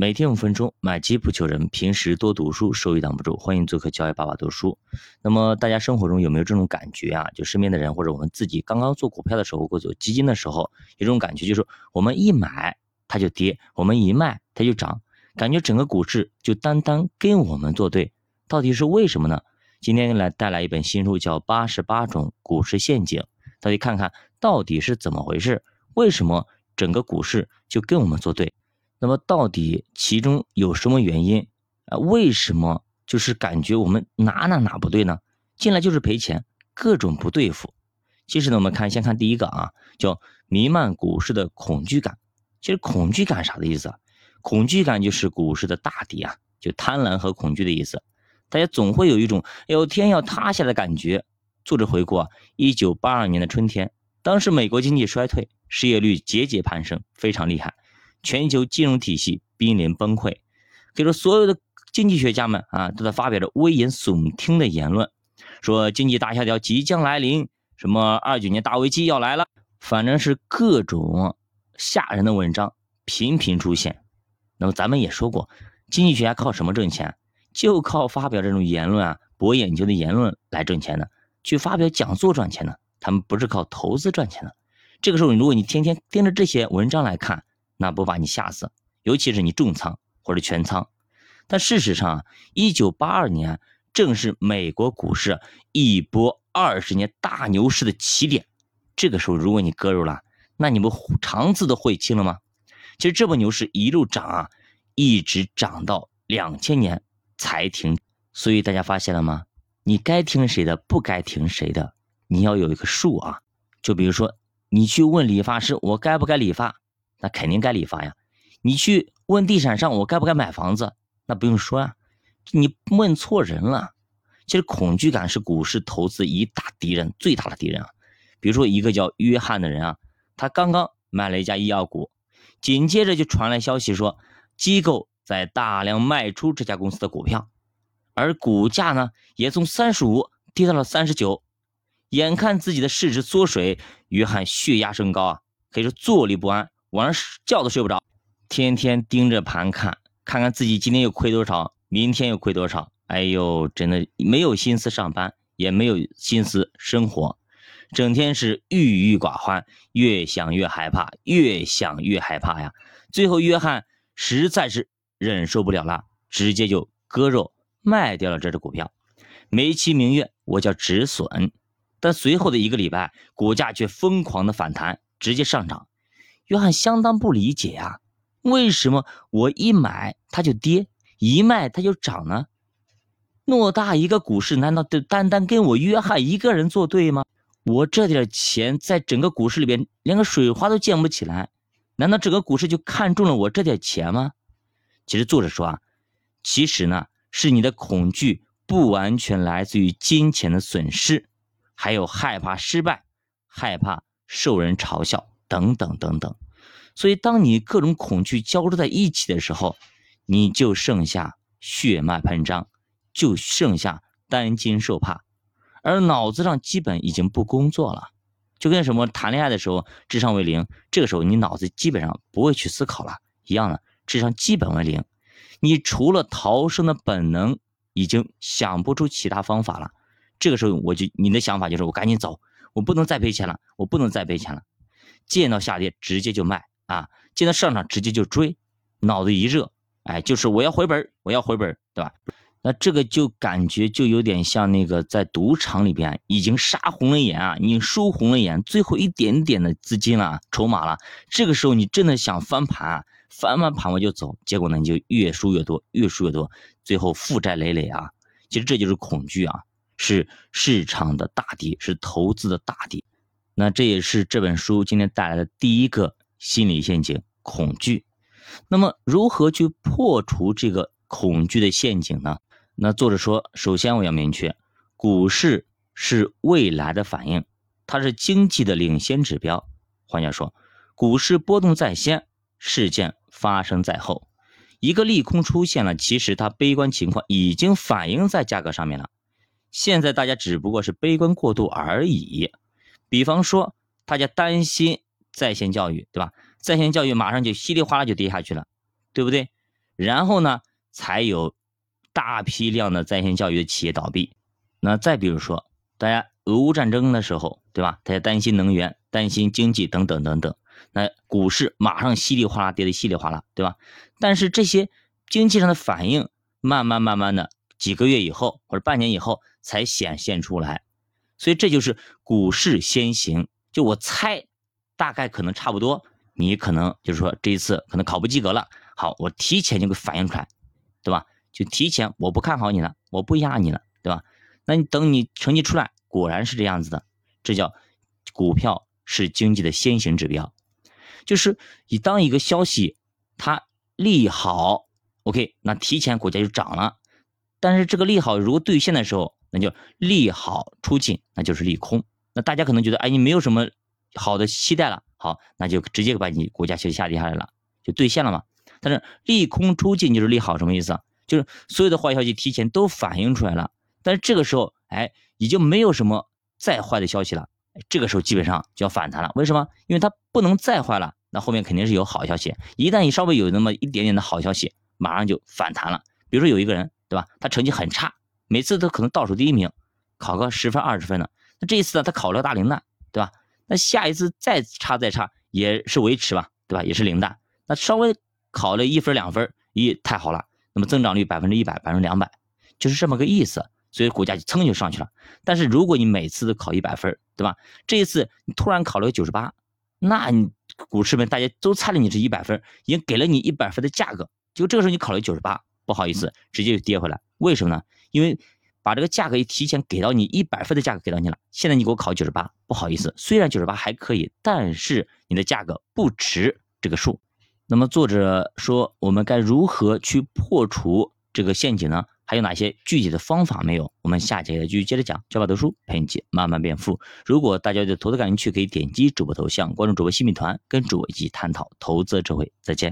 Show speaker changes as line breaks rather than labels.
每天五分钟，买基不求人。平时多读书，收益挡不住。欢迎做客教育爸爸读书。那么大家生活中有没有这种感觉啊？就身边的人或者我们自己刚刚做股票的时候，或者做基金的时候，有这种感觉，就是我们一买它就跌，我们一卖它就涨，感觉整个股市就单单跟我们作对。到底是为什么呢？今天来带来一本新书，叫《八十八种股市陷阱》，大家看看到底是怎么回事？为什么整个股市就跟我们作对？那么到底其中有什么原因啊？为什么就是感觉我们哪哪哪不对呢？进来就是赔钱，各种不对付。其实呢，我们看先看第一个啊，叫弥漫股市的恐惧感。其实恐惧感啥的意思啊？恐惧感就是股市的大敌啊，就贪婪和恐惧的意思。大家总会有一种“哎呦天要塌下”的感觉。作者回顾啊，一九八二年的春天，当时美国经济衰退，失业率节节攀升，非常厉害。全球金融体系濒临崩溃，可以说所有的经济学家们啊都在发表着危言耸听的言论，说经济大萧条即将来临，什么二九年大危机要来了，反正是各种吓人的文章频频出现。那么咱们也说过，经济学家靠什么挣钱？就靠发表这种言论啊，博眼球的言论来挣钱的，去发表讲座赚钱的。他们不是靠投资赚钱的。这个时候，如果你天天盯着这些文章来看，那不把你吓死，尤其是你重仓或者全仓。但事实上啊，一九八二年正是美国股市一波二十年大牛市的起点。这个时候，如果你割肉了，那你不肠子都悔青了吗？其实这波牛市一路涨啊，一直涨到两千年才停。所以大家发现了吗？你该听谁的，不该听谁的，你要有一个数啊。就比如说，你去问理发师，我该不该理发？那肯定该理发呀！你去问地产商，我该不该买房子？那不用说呀，你问错人了。其实恐惧感是股市投资一大敌人，最大的敌人啊！比如说一个叫约翰的人啊，他刚刚买了一家医药股，紧接着就传来消息说，机构在大量卖出这家公司的股票，而股价呢也从三十五跌到了三十九，眼看自己的市值缩水，约翰血压升高啊，可以说坐立不安。晚上觉都睡不着，天天盯着盘看，看看自己今天又亏多少，明天又亏多少。哎呦，真的没有心思上班，也没有心思生活，整天是郁郁寡欢，越想越害怕，越想越害怕呀。最后，约翰实在是忍受不了了，直接就割肉卖掉了这只股票，美其名曰我叫止损。但随后的一个礼拜，股价却疯狂的反弹，直接上涨。约翰相当不理解啊，为什么我一买它就跌，一卖它就涨呢？偌大一个股市，难道就单单跟我约翰一个人作对吗？我这点钱在整个股市里边连个水花都溅不起来，难道整个股市就看中了我这点钱吗？其实作者说啊，其实呢是你的恐惧不完全来自于金钱的损失，还有害怕失败，害怕受人嘲笑。等等等等，所以当你各种恐惧交织在一起的时候，你就剩下血脉喷张，就剩下担惊受怕，而脑子上基本已经不工作了，就跟什么谈恋爱的时候智商为零，这个时候你脑子基本上不会去思考了一样的，智商基本为零，你除了逃生的本能，已经想不出其他方法了。这个时候我就你的想法就是我赶紧走，我不能再赔钱了，我不能再赔钱了。见到下跌直接就卖啊，见到上涨直接就追，脑子一热，哎，就是我要回本，我要回本，对吧？那这个就感觉就有点像那个在赌场里边已经杀红了眼啊，你输红了眼，最后一点点的资金了，筹码了，这个时候你真的想翻盘，翻完盘我就走，结果呢你就越输越多，越输越多，最后负债累累啊。其实这就是恐惧啊，是市场的大敌，是投资的大敌。那这也是这本书今天带来的第一个心理陷阱——恐惧。那么，如何去破除这个恐惧的陷阱呢？那作者说，首先我要明确，股市是未来的反应，它是经济的领先指标。换句话说，股市波动在先，事件发生在后。一个利空出现了，其实它悲观情况已经反映在价格上面了。现在大家只不过是悲观过度而已。比方说，大家担心在线教育，对吧？在线教育马上就稀里哗啦就跌下去了，对不对？然后呢，才有大批量的在线教育的企业倒闭。那再比如说，大家俄乌战争的时候，对吧？大家担心能源、担心经济等等等等，那股市马上稀里哗啦跌得稀里哗啦，对吧？但是这些经济上的反应，慢慢慢慢的几个月以后或者半年以后才显现出来，所以这就是股市先行。就我猜，大概可能差不多，你可能就是说这一次可能考不及格了。好，我提前就给反映出来，对吧？就提前我不看好你了，我不压你了，对吧？那你等你成绩出来，果然是这样子的，这叫股票是经济的先行指标，就是你当一个消息它利好，OK，那提前股价就涨了。但是这个利好如果兑现的时候，那就利好出尽，那就是利空。那大家可能觉得，哎，你没有什么好的期待了，好，那就直接把你股价就下跌下来了，就兑现了嘛。但是利空出尽就是利好，什么意思？就是所有的坏消息提前都反映出来了，但是这个时候，哎，已经没有什么再坏的消息了，这个时候基本上就要反弹了。为什么？因为它不能再坏了，那后面肯定是有好消息。一旦你稍微有那么一点点的好消息，马上就反弹了。比如说有一个人，对吧？他成绩很差，每次都可能倒数第一名，考个十分二十分的。那这一次呢，他考了个大零蛋，对吧？那下一次再差再差也是维持吧，对吧？也是零蛋。那稍微。考了一分两分，咦，太好了！那么增长率百分之一百，百分之两百，就是这么个意思。所以股价就噌就上去了。但是如果你每次都考一百分，对吧？这一次你突然考了个九十八，那你股市们大家都猜了你是一百分，已经给了你一百分的价格，就这个时候你考了九十八，不好意思，直接就跌回来。为什么呢？因为把这个价格一提前给到你一百分的价格给到你了，现在你给我考九十八，不好意思，虽然九十八还可以，但是你的价格不值这个数。那么作者说，我们该如何去破除这个陷阱呢？还有哪些具体的方法没有？我们下节继续接着讲。教法读书陪你一起慢慢变富。如果大家对投资感兴趣，可以点击主播头像，关注主播新米团，跟主播一起探讨投资智慧。再见。